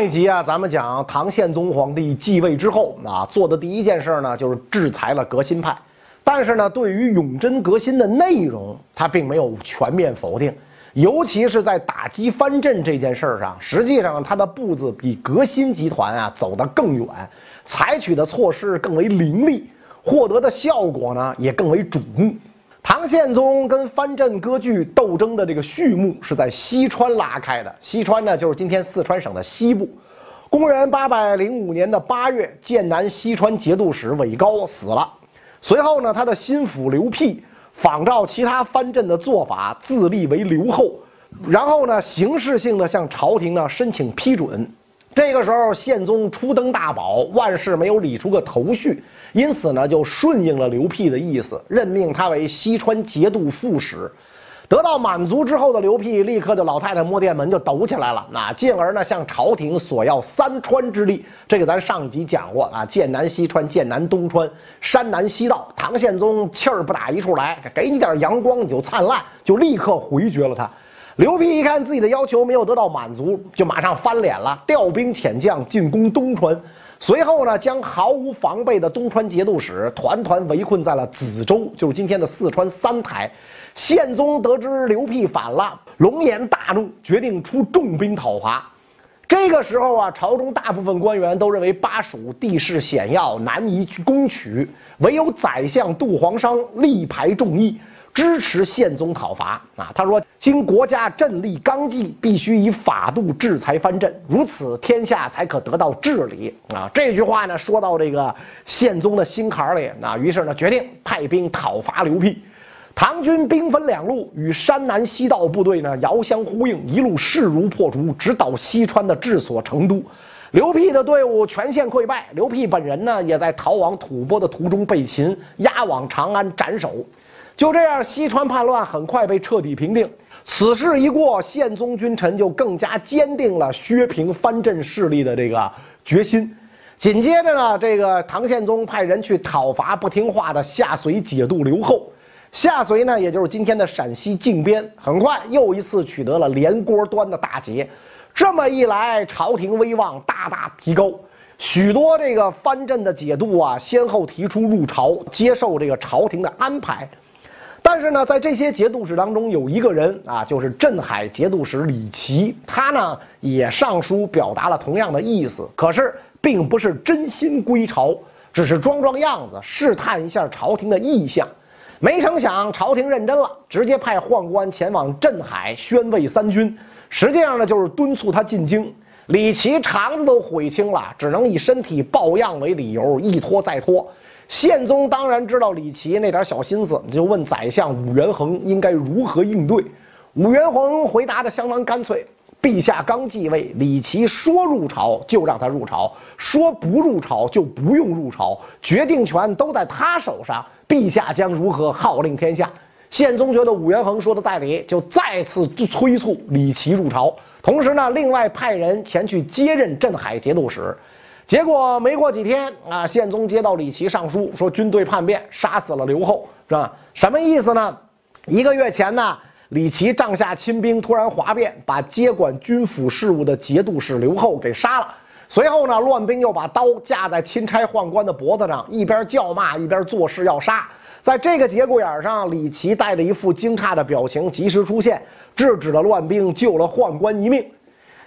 上一集啊，咱们讲唐宪宗皇帝继位之后啊，做的第一件事呢，就是制裁了革新派。但是呢，对于永贞革新的内容，他并没有全面否定。尤其是在打击藩镇这件事上，实际上他的步子比革新集团啊走得更远，采取的措施更为凌厉，获得的效果呢也更为瞩目。唐宪宗跟藩镇割据斗争的这个序幕是在西川拉开的。西川呢，就是今天四川省的西部。公元八百零五年的八月，剑南西川节度使韦高死了。随后呢，他的心腹刘辟仿照其他藩镇的做法，自立为刘后，然后呢，形式性的向朝廷呢申请批准。这个时候，宪宗初登大宝，万事没有理出个头绪。因此呢，就顺应了刘辟的意思，任命他为西川节度副使。得到满足之后的刘辟，立刻就老太太摸电门就抖起来了，那进而呢向朝廷索要三川之力。这个咱上集讲过啊，剑南西川、剑南东川、山南西道。唐宪宗气儿不打一处来，给你点阳光你就灿烂，就立刻回绝了他。刘辟一看自己的要求没有得到满足，就马上翻脸了，调兵遣将进攻东川。随后呢，将毫无防备的东川节度使团团围困在了梓州，就是今天的四川三台。宪宗得知刘辟反了，龙颜大怒，决定出重兵讨伐。这个时候啊，朝中大部分官员都认为巴蜀地势险要，难以攻取，唯有宰相杜黄商力排众议。支持宪宗讨伐啊！他说：“经国家振立纲纪，必须以法度制裁藩镇，如此天下才可得到治理啊！”这句话呢，说到这个宪宗的心坎里啊，于是呢，决定派兵讨伐刘辟。唐军兵分两路，与山南西道部队呢遥相呼应，一路势如破竹，直捣西川的治所成都。刘辟的队伍全线溃败，刘辟本人呢，也在逃往吐蕃的途中被擒，押往长安斩首。就这样，西川叛乱很快被彻底平定。此事一过，宪宗君臣就更加坚定了削平藩镇势力的这个决心。紧接着呢，这个唐宪宗派人去讨伐不听话的下隋节度刘后。下隋呢，也就是今天的陕西靖边，很快又一次取得了连锅端的大捷。这么一来，朝廷威望大大提高，许多这个藩镇的节度啊，先后提出入朝，接受这个朝廷的安排。但是呢，在这些节度使当中，有一个人啊，就是镇海节度使李琦，他呢也上书表达了同样的意思，可是并不是真心归朝，只是装装样子，试探一下朝廷的意向。没成想，朝廷认真了，直接派宦官前往镇海宣慰三军，实际上呢就是敦促他进京。李琦肠子都悔青了，只能以身体抱恙为理由，一拖再拖。宪宗当然知道李琦那点小心思，就问宰相武元衡应该如何应对。武元衡回答的相当干脆：陛下刚继位，李琦说入朝就让他入朝，说不入朝就不用入朝，决定权都在他手上。陛下将如何号令天下？宪宗觉得武元衡说的在理，就再次催促李琦入朝，同时呢，另外派人前去接任镇海节度使。结果没过几天啊，宪宗接到李琦上书，说军队叛变，杀死了刘后，是吧？什么意思呢？一个月前呢，李琦帐下亲兵突然哗变，把接管军府事务的节度使刘后给杀了。随后呢，乱兵又把刀架在钦差宦官的脖子上，一边叫骂，一边作势要杀。在这个节骨眼上，李琦带着一副惊诧的表情及时出现，制止了乱兵，救了宦官一命。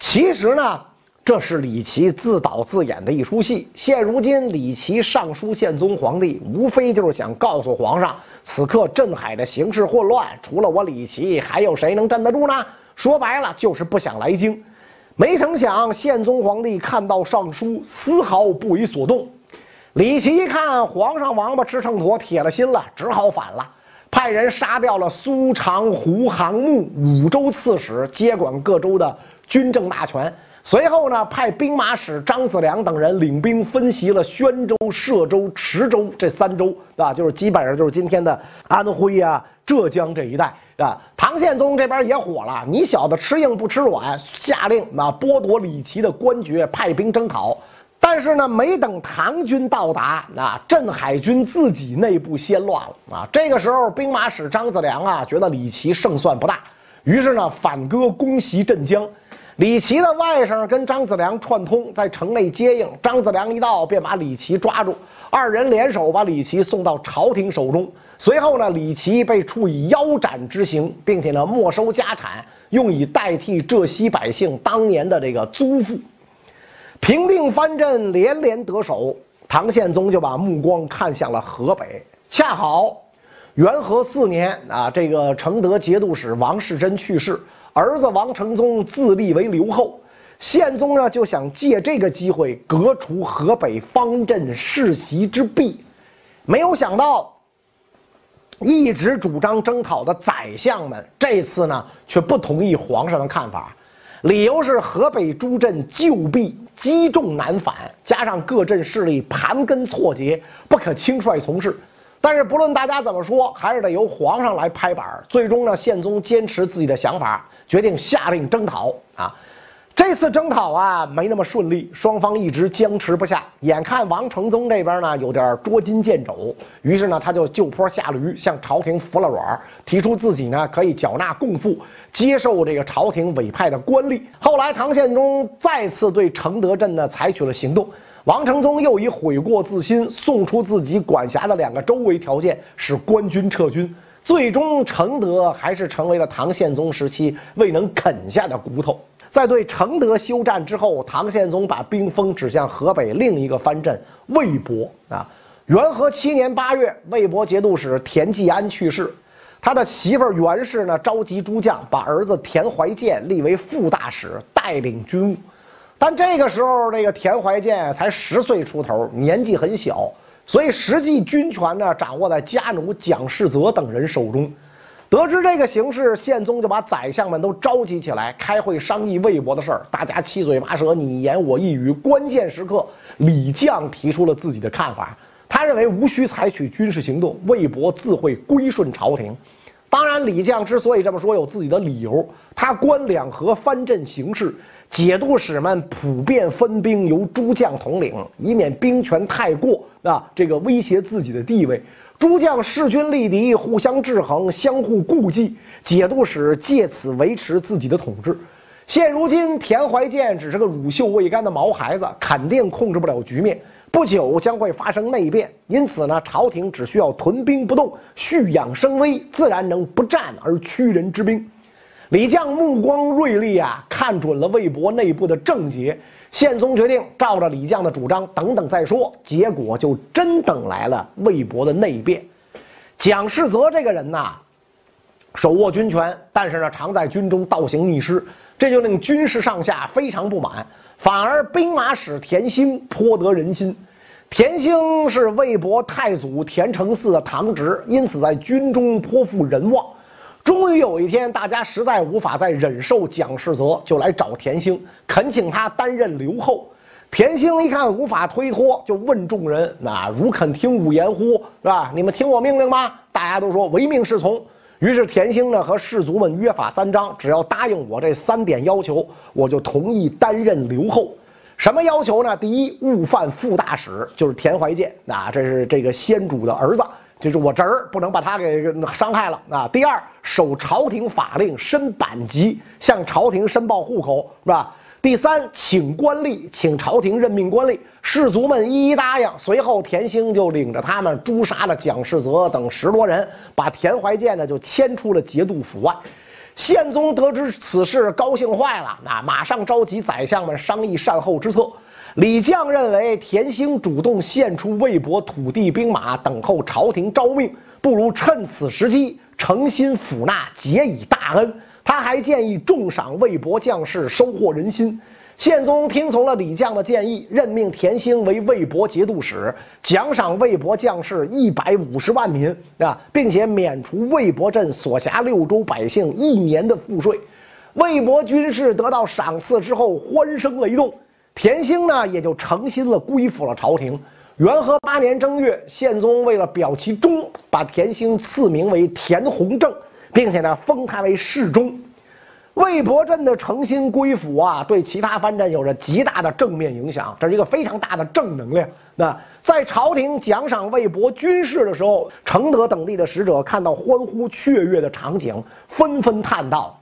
其实呢。这是李琦自导自演的一出戏。现如今，李琦上书宪宗皇帝，无非就是想告诉皇上，此刻镇海的形势混乱，除了我李琦，还有谁能镇得住呢？说白了，就是不想来京。没成想，宪宗皇帝看到上书，丝毫不为所动。李琦一看皇上王八吃秤砣，铁了心了，只好反了，派人杀掉了苏常、胡杭木五州刺史，接管各州的军政大权。随后呢，派兵马使张子良等人领兵分袭了宣州、歙州、池州这三州，啊，就是基本上就是今天的安徽啊、浙江这一带，啊。唐宪宗这边也火了，你小子吃硬不吃软，下令啊剥夺李琦的官爵，派兵征讨。但是呢，没等唐军到达，啊，镇海军自己内部先乱了啊。这个时候，兵马使张子良啊，觉得李琦胜算不大，于是呢，反戈攻袭镇江。李琦的外甥跟张子良串通，在城内接应。张子良一到，便把李琦抓住，二人联手把李琦送到朝廷手中。随后呢，李琦被处以腰斩之刑，并且呢，没收家产，用以代替浙西百姓当年的这个租赋。平定藩镇，连连得手，唐宪宗就把目光看向了河北。恰好，元和四年啊，这个承德节度使王士贞去世。儿子王承宗自立为留后，宪宗呢就想借这个机会革除河北方阵世袭之弊，没有想到，一直主张征讨的宰相们这次呢却不同意皇上的看法，理由是河北诸镇旧弊积重难返，加上各镇势力盘根错节，不可轻率从事。但是不论大家怎么说，还是得由皇上来拍板。最终呢，宪宗坚持自己的想法。决定下令征讨啊！这次征讨啊没那么顺利，双方一直僵持不下。眼看王承宗这边呢有点捉襟见肘，于是呢他就就坡下驴，向朝廷服了软，提出自己呢可以缴纳贡赋，接受这个朝廷委派的官吏。后来唐宪宗再次对承德镇呢采取了行动，王承宗又以悔过自新，送出自己管辖的两个州为条件，使官军撤军。最终，承德还是成为了唐宪宗时期未能啃下的骨头。在对承德休战之后，唐宪宗把兵锋指向河北另一个藩镇魏博。啊，元和七年八月，魏博节度使田季安去世，他的媳妇袁氏呢召集诸将，把儿子田怀建立为副大使，带领军务。但这个时候，这个田怀建才十岁出头，年纪很小。所以，实际军权呢，掌握在家奴蒋世泽等人手中。得知这个形势，宪宗就把宰相们都召集起来，开会商议魏博的事儿。大家七嘴八舌，你言我一语。关键时刻，李绛提出了自己的看法。他认为无需采取军事行动，魏博自会归顺朝廷。当然，李绛之所以这么说，有自己的理由。他观两河藩镇形势。节度使们普遍分兵，由诸将统领，以免兵权太过啊，这个威胁自己的地位。诸将势均力敌，互相制衡，相互顾忌。节度使借此维持自己的统治。现如今，田怀建只是个乳臭未干的毛孩子，肯定控制不了局面。不久将会发生内变，因此呢，朝廷只需要屯兵不动，蓄养声威，自然能不战而屈人之兵。李将目光锐利啊，看准了魏博内部的症结。宪宗决定照着李将的主张，等等再说。结果就真等来了魏博的内变。蒋世泽这个人呐，手握军权，但是呢，常在军中倒行逆施，这就令军事上下非常不满。反而兵马使田兴颇得人心。田兴是魏博太祖田承嗣的堂侄，因此在军中颇负人望。终于有一天，大家实在无法再忍受蒋世泽，就来找田兴，恳请他担任留后。田兴一看无法推脱，就问众人：“那如肯听吾言乎？是吧？你们听我命令吗？”大家都说唯命是从。于是田兴呢和士卒们约法三章：只要答应我这三点要求，我就同意担任留后。什么要求呢？第一，勿犯副大使，就是田怀建，啊，这是这个先主的儿子。就是我侄儿不能把他给伤害了啊！第二，守朝廷法令，申版级，向朝廷申报户口，是吧？第三，请官吏，请朝廷任命官吏，士卒们一一答应。随后，田兴就领着他们诛杀了蒋世泽等十多人，把田怀建呢就迁出了节度府外。宪宗得知此事，高兴坏了，那马上召集宰相们商议善后之策。李绛认为田兴主动献出魏博土地兵马，等候朝廷诏命，不如趁此时机诚心抚纳，结以大恩。他还建议重赏魏博将士，收获人心。宪宗听从了李绛的建议，任命田兴为魏博节度使，奖赏魏博将士一百五十万民啊，并且免除魏博镇所辖六州百姓一年的赋税。魏博军士得到赏赐之后，欢声雷动。田兴呢，也就诚心了归附了朝廷。元和八年正月，宪宗为了表其忠，把田兴赐名为田弘正，并且呢，封他为侍中。魏博镇的诚心归附啊，对其他藩镇有着极大的正面影响，这是一个非常大的正能量。那在朝廷奖赏魏博军事的时候，承德等地的使者看到欢呼雀跃的场景，纷纷叹道：“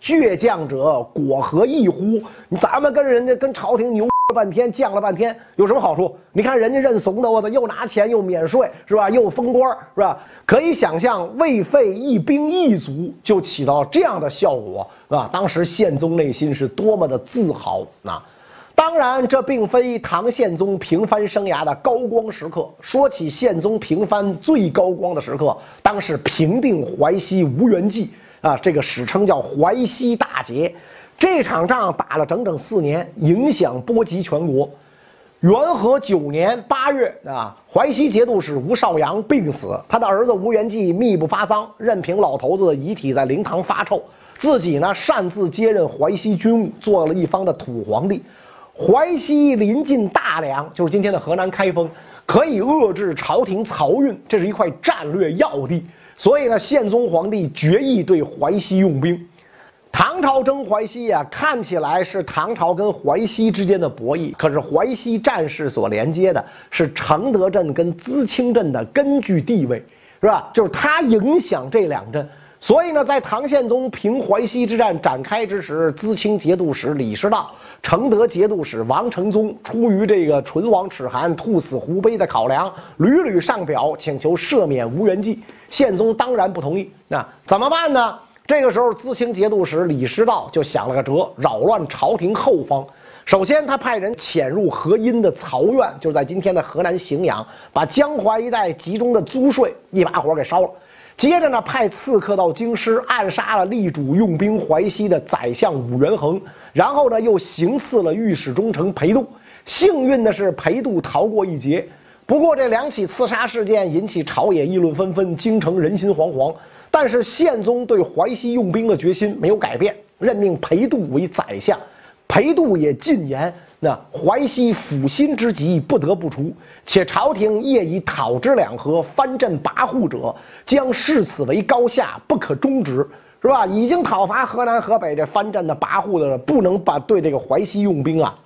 倔强者果何异乎？咱们跟人家跟朝廷牛了半天，犟了半天，有什么好处？你看人家认怂的，我操，又拿钱又免税，是吧？又封官，是吧？可以想象，未费一兵一卒就起到这样的效果，是吧？当时宪宗内心是多么的自豪啊！当然，这并非唐宪宗平藩生涯的高光时刻。说起宪宗平藩最高光的时刻，当是平定淮西无缘记啊，这个史称叫淮西大捷。这场仗打了整整四年，影响波及全国。元和九年八月啊，淮西节度使吴少阳病死，他的儿子吴元济密不发丧，任凭老头子的遗体在灵堂发臭，自己呢擅自接任淮西军务，做了一方的土皇帝。淮西临近大梁，就是今天的河南开封，可以遏制朝廷漕运，这是一块战略要地。所以呢，宪宗皇帝决意对淮西用兵。唐朝征淮西呀，看起来是唐朝跟淮西之间的博弈，可是淮西战事所连接的是承德镇跟淄青镇的根据地位，是吧？就是它影响这两镇。所以呢，在唐宪宗平淮西之战展开之时，淄青节度使李师道。承德节度使王承宗出于这个唇亡齿寒、兔死狐悲的考量，屡屡上表请求赦免吴元济。宪宗当然不同意。那怎么办呢？这个时候，淄青节度使李师道就想了个辙，扰乱朝廷后方。首先，他派人潜入河阴的曹院，就是在今天的河南荥阳，把江淮一带集中的租税一把火给烧了。接着呢，派刺客到京师暗杀了力主用兵淮西的宰相武元衡，然后呢，又行刺了御史中丞裴度。幸运的是，裴度逃过一劫。不过，这两起刺杀事件引起朝野议论纷纷，京城人心惶惶。但是，宪宗对淮西用兵的决心没有改变，任命裴度为宰相。裴度也进言。那淮西抚心之急不得不除，且朝廷业已讨之两河，藩镇跋扈者将视此为高下，不可终止，是吧？已经讨伐河南、河北这藩镇的跋扈的，不能把对这个淮西用兵啊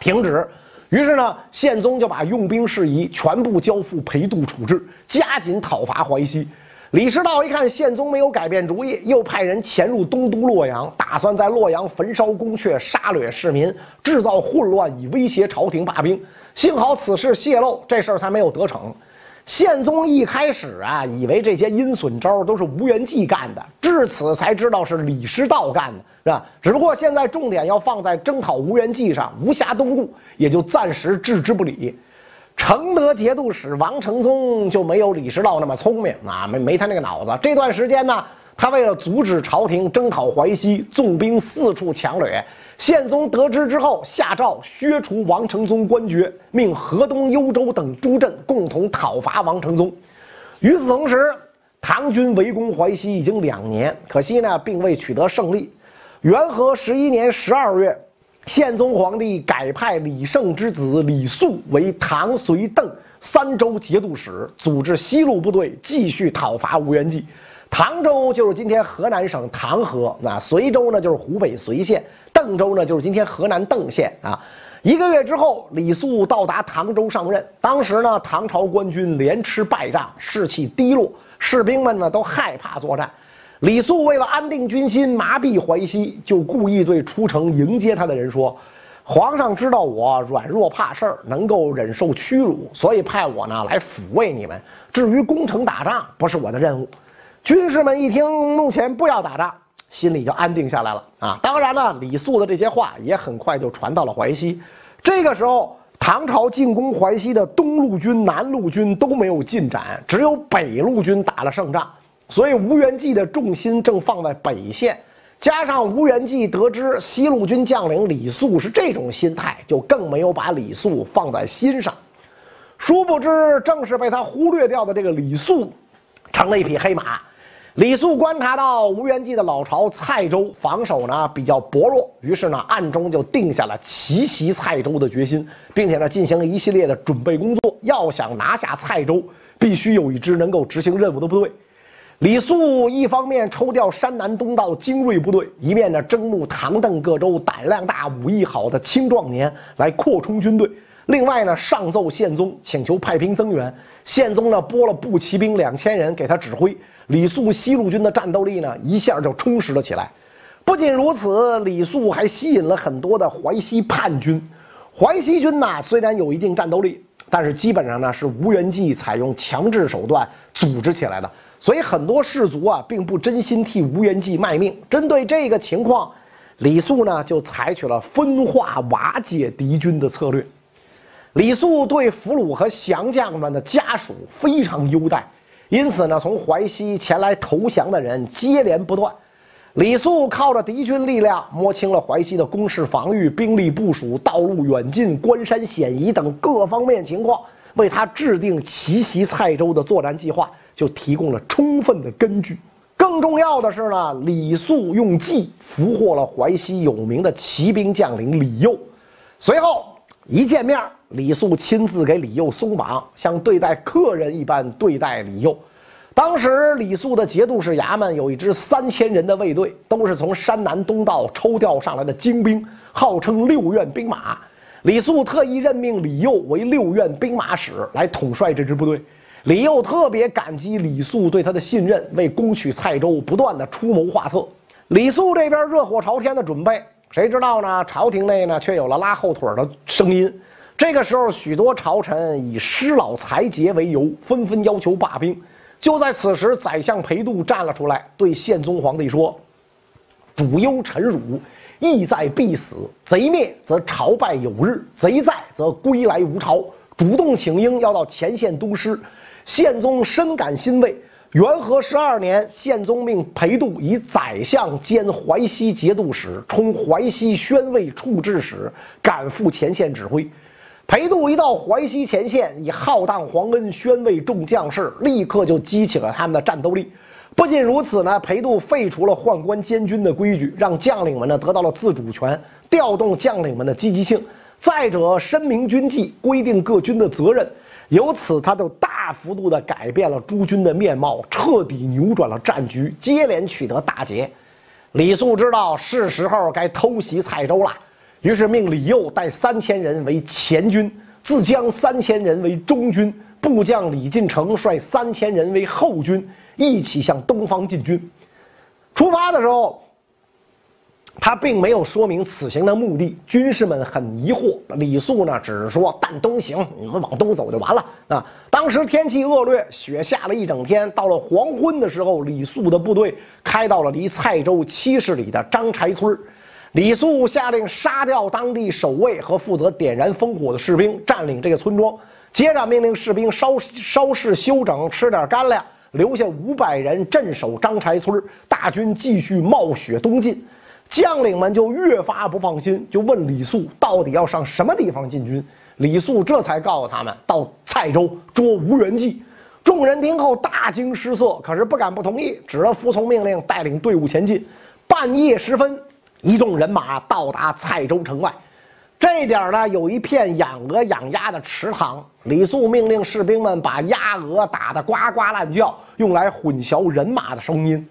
停止。于是呢，宪宗就把用兵事宜全部交付裴度处置，加紧讨伐淮西。李师道一看宪宗没有改变主意，又派人潜入东都洛阳，打算在洛阳焚烧宫阙、杀掠市民，制造混乱，以威胁朝廷罢兵。幸好此事泄露，这事儿才没有得逞。宪宗一开始啊，以为这些阴损招都是吴元济干的，至此才知道是李师道干的，是吧？只不过现在重点要放在征讨吴元济上，无暇东顾，也就暂时置之不理。承德节度使王承宗就没有李师道那么聪明啊，没没他那个脑子。这段时间呢，他为了阻止朝廷征讨淮西，纵兵四处抢掠。宪宗得知之后，下诏削除王承宗官爵，命河东、幽州等诸镇共同讨伐王承宗。与此同时，唐军围攻淮西已经两年，可惜呢，并未取得胜利。元和十一年十二月。宪宗皇帝改派李胜之子李肃为唐、隋、邓三州节度使，组织西路部队继续讨伐吴元济。唐州就是今天河南省唐河，那随州呢就是湖北随县，邓州呢就是今天河南邓县啊。一个月之后，李肃到达唐州上任。当时呢，唐朝官军连吃败仗，士气低落，士兵们呢都害怕作战。李肃为了安定军心、麻痹淮西，就故意对出城迎接他的人说：“皇上知道我软弱怕事儿，能够忍受屈辱，所以派我呢来抚慰你们。至于攻城打仗，不是我的任务。”军士们一听，目前不要打仗，心里就安定下来了啊！当然了，李肃的这些话也很快就传到了淮西。这个时候，唐朝进攻淮西的东路军、南路军都没有进展，只有北路军打了胜仗。所以吴元济的重心正放在北线，加上吴元济得知西路军将领李肃是这种心态，就更没有把李肃放在心上。殊不知，正是被他忽略掉的这个李肃，成了一匹黑马。李肃观察到吴元济的老巢蔡州防守呢比较薄弱，于是呢暗中就定下了奇袭蔡州的决心，并且呢进行了一系列的准备工作。要想拿下蔡州，必须有一支能够执行任务的部队。李肃一方面抽调山南东道精锐部队，一面呢征募唐邓各州胆量大、武艺好的青壮年来扩充军队。另外呢，上奏宪宗，请求派兵增援。宪宗呢拨了步骑兵两千人给他指挥。李肃西路军的战斗力呢一下就充实了起来。不仅如此，李肃还吸引了很多的淮西叛军。淮西军呐，虽然有一定战斗力，但是基本上呢是吴元济采用强制手段组织起来的，所以很多士卒啊并不真心替吴元济卖命。针对这个情况，李肃呢就采取了分化瓦解敌军的策略。李肃对俘虏和降将们的家属非常优待，因此呢，从淮西前来投降的人接连不断。李肃靠着敌军力量摸清了淮西的攻势防御、兵力部署、道路远近、关山险夷等各方面情况，为他制定奇袭蔡州的作战计划就提供了充分的根据。更重要的是呢，李肃用计俘获了淮西有名的骑兵将领李佑。随后一见面，李肃亲自给李佑松绑，像对待客人一般对待李佑。当时李肃的节度使衙门有一支三千人的卫队，都是从山南东道抽调上来的精兵，号称六院兵马。李肃特意任命李佑为六院兵马使来统帅这支部队。李佑特别感激李肃对他的信任，为攻取蔡州不断的出谋划策。李肃这边热火朝天的准备，谁知道呢？朝廷内呢却有了拉后腿的声音。这个时候，许多朝臣以失老财节为由，纷纷要求罢兵。就在此时，宰相裴度站了出来，对宪宗皇帝说：“主忧臣辱，意在必死。贼灭则朝拜有日，贼在则归来无朝。主动请缨，要到前线督师。”宪宗深感欣慰。元和十二年，宪宗命裴度以宰相兼淮西节度使，充淮西宣慰处置使，赶赴前线指挥。裴度一到淮西前线，以浩荡皇恩宣慰众将士，立刻就激起了他们的战斗力。不仅如此呢，裴度废除了宦官监军的规矩，让将领们呢得到了自主权，调动将领们的积极性。再者，申明军纪，规定各军的责任，由此他就大幅度地改变了诸军的面貌，彻底扭转了战局，接连取得大捷。李肃知道是时候该偷袭蔡州了。于是命李佑带三千人为前军，自将三千人为中军，部将李进成率三千人为后军，一起向东方进军。出发的时候，他并没有说明此行的目的，军士们很疑惑。李肃呢，只是说：“但东行，你们往东走就完了。”啊，当时天气恶劣，雪下了一整天。到了黄昏的时候，李肃的部队开到了离蔡州七十里的张柴村李肃下令杀掉当地守卫和负责点燃烽火的士兵，占领这个村庄。接着命令士兵稍稍事休整，吃点干粮，留下五百人镇守张柴村。大军继续冒雪东进，将领们就越发不放心，就问李肃到底要上什么地方进军。李肃这才告诉他们，到蔡州捉吴元济。众人听后大惊失色，可是不敢不同意，只得服从命令，带领队伍前进。半夜时分。一众人马到达蔡州城外，这点儿呢有一片养鹅养鸭的池塘。李肃命令士兵们把鸭鹅打得呱呱乱叫，用来混淆人马的声音。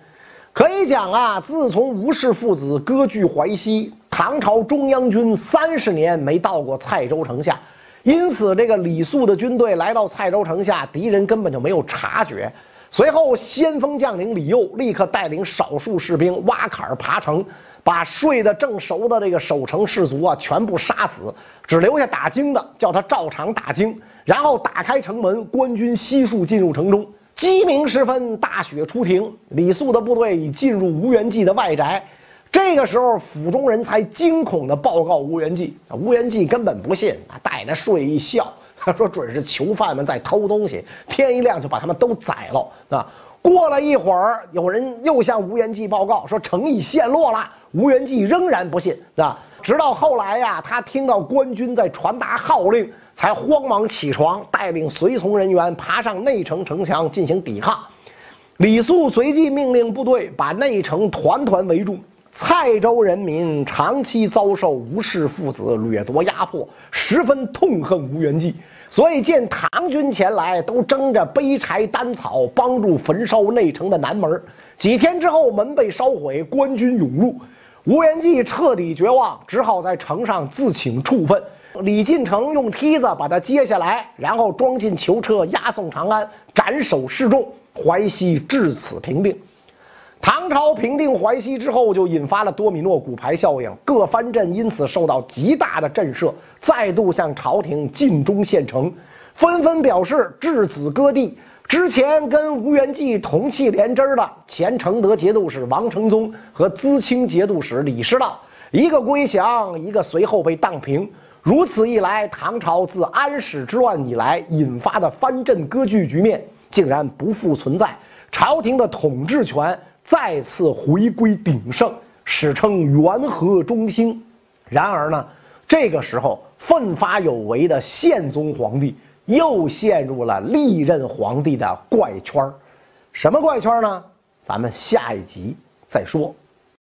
可以讲啊，自从吴氏父子割据淮西，唐朝中央军三十年没到过蔡州城下，因此这个李肃的军队来到蔡州城下，敌人根本就没有察觉。随后，先锋将领李佑立刻带领少数士兵挖坎爬城。把睡得正熟的这个守城士卒啊全部杀死，只留下打更的，叫他照常打更，然后打开城门，官军悉数进入城中。鸡鸣时分，大雪初停，李肃的部队已进入吴元济的外宅。这个时候，府中人才惊恐地报告吴元济，吴元济根本不信，他带着睡意笑，他说准是囚犯们在偷东西，天一亮就把他们都宰了。啊，过了一会儿，有人又向吴元济报告说城已陷落了。吴元济仍然不信，啊？直到后来呀，他听到官军在传达号令，才慌忙起床，带领随从人员爬上内城城墙进行抵抗。李肃随即命令部队把内城团团围住。蔡州人民长期遭受吴氏父子掠夺压迫，十分痛恨吴元济，所以见唐军前来，都争着背柴担草，帮助焚烧内城的南门。几天之后，门被烧毁，官军涌入。吴元济彻底绝望，只好在城上自请处分。李进成用梯子把他接下来，然后装进囚车，押送长安，斩首示众。淮西至此平定。唐朝平定淮西之后，就引发了多米诺骨牌效应，各藩镇因此受到极大的震慑，再度向朝廷尽忠献诚，纷纷表示质子割地。之前跟吴元济同气连枝的前承德节度使王承宗和资清节度使李师道，一个归降，一个随后被荡平。如此一来，唐朝自安史之乱以来引发的藩镇割据局面竟然不复存在，朝廷的统治权。再次回归鼎盛，史称元和中兴。然而呢，这个时候奋发有为的宪宗皇帝又陷入了历任皇帝的怪圈什么怪圈呢？咱们下一集再说。